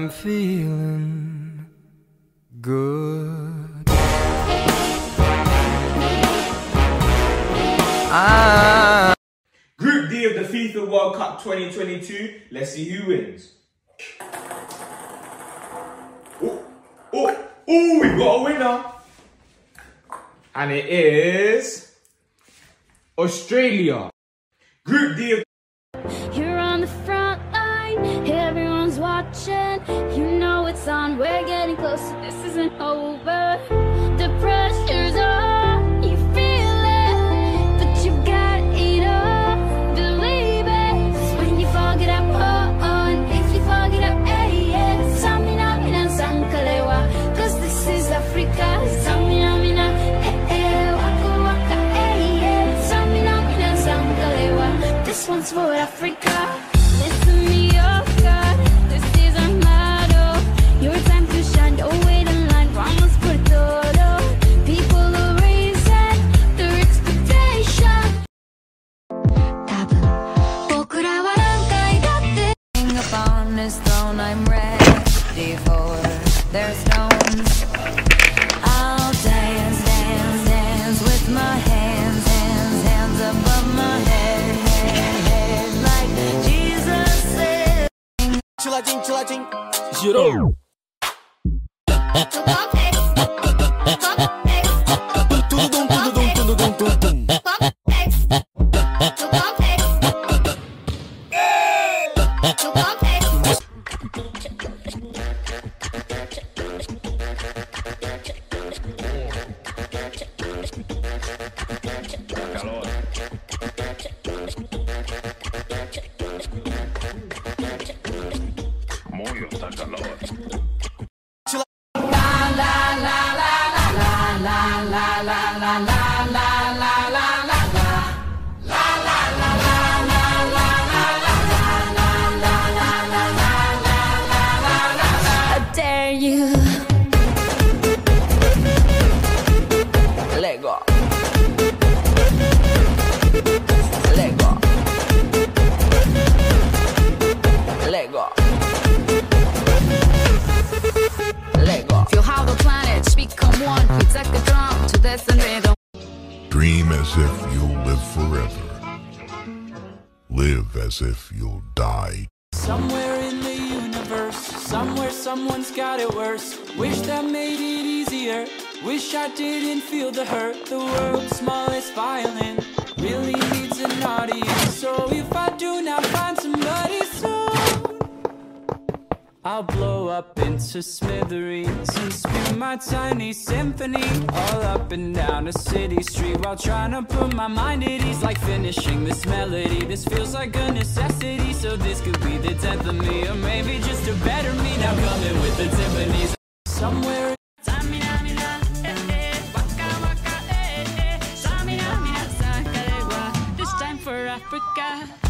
I'm feeling good. Ah. Group D of the FIFA World Cup 2022. Let's see who wins. Oh, oh, oh, we've got a winner. And it is Australia. sankalewa, this one's for Africa. Listen me, oh God, this is our motto. Your time to shine, don't wait in line, vamos por todo. People are raising their expectation. 多分僕らは何回だって King upon his throne, I'm ready for their Girou. Drum and rhythm. Dream as if you'll live forever. Live as if you'll die Somewhere in the universe, somewhere someone's got it worse. Wish that made it easier. Wish I didn't feel the hurt. The world's smallest violin really needs an audience. So if I I'll blow up into smithereens and spin my tiny symphony all up and down a city street while trying to put my mind at ease. Like finishing this melody, this feels like a necessity. So this could be the death of me, or maybe just a better me. Now coming with the timpanis somewhere. This time for Africa.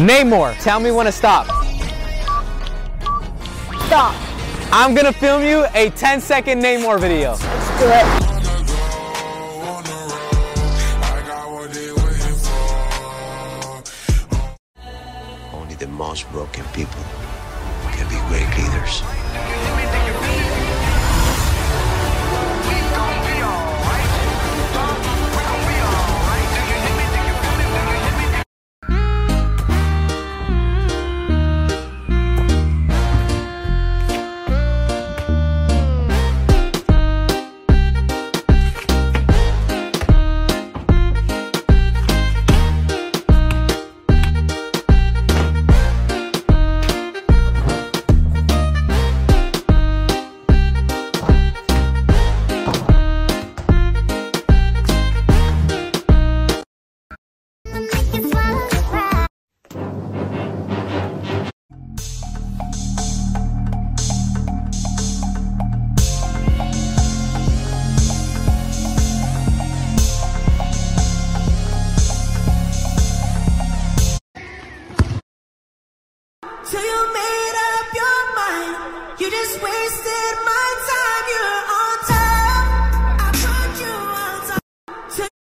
Namor, tell me when to stop. Stop. I'm gonna film you a 10 second Namor video. Do it. Only the most broken people can be great leaders.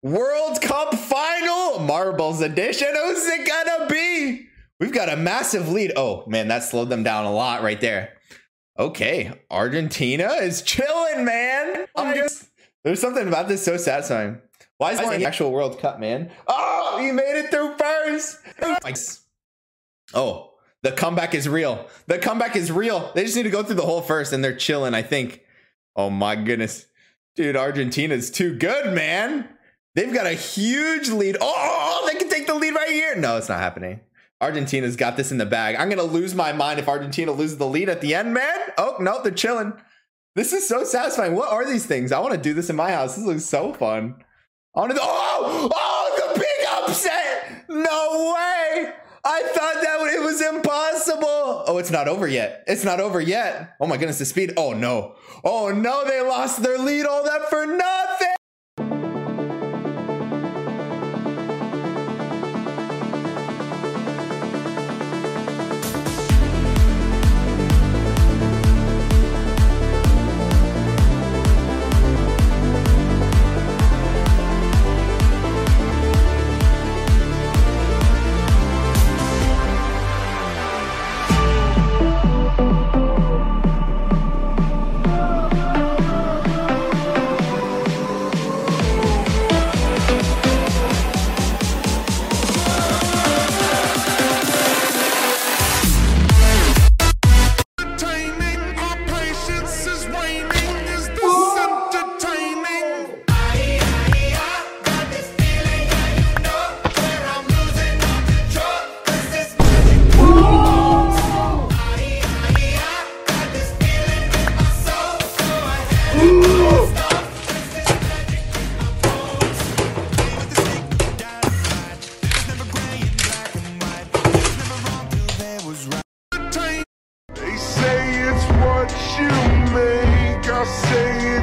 World Cup final, Marbles edition. Who's it gonna be? We've got a massive lead. Oh man, that slowed them down a lot right there. Okay, Argentina is chilling, man. Um, I'm just there's something about this so satisfying. Why is it the actual World Cup, man? Oh, he made it through first. Oh, the comeback is real. The comeback is real. They just need to go through the whole first, and they're chilling. I think. Oh my goodness, dude, Argentina's too good, man. They've got a huge lead. Oh, oh, oh, they can take the lead right here. No, it's not happening. Argentina's got this in the bag. I'm gonna lose my mind if Argentina loses the lead at the end, man. Oh no, they're chilling. This is so satisfying. What are these things? I want to do this in my house. This looks so fun. I want to. Oh, oh, the big upset! No way! I thought that it was impossible. Oh, it's not over yet. It's not over yet. Oh my goodness, the speed. Oh no. Oh no, they lost their lead. All that for nothing. Say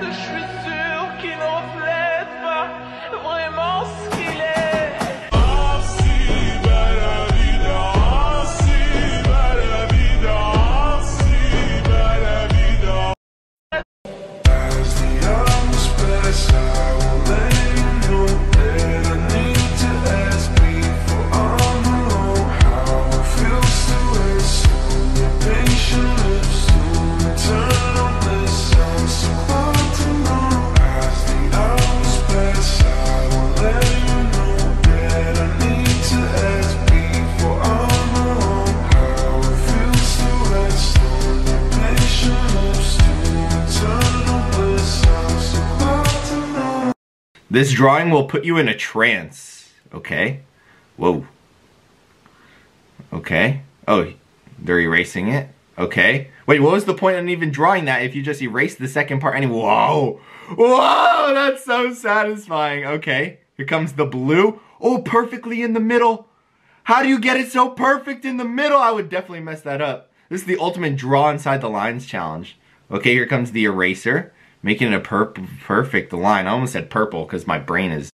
the Schwitzer. This drawing will put you in a trance. Okay. Whoa. Okay. Oh, they're erasing it. Okay. Wait, what was the point in even drawing that if you just erased the second part? Anyway, whoa. Whoa, that's so satisfying. Okay. Here comes the blue. Oh, perfectly in the middle. How do you get it so perfect in the middle? I would definitely mess that up. This is the ultimate draw inside the lines challenge. Okay, here comes the eraser, making it a per perfect line. I almost said purple because my brain is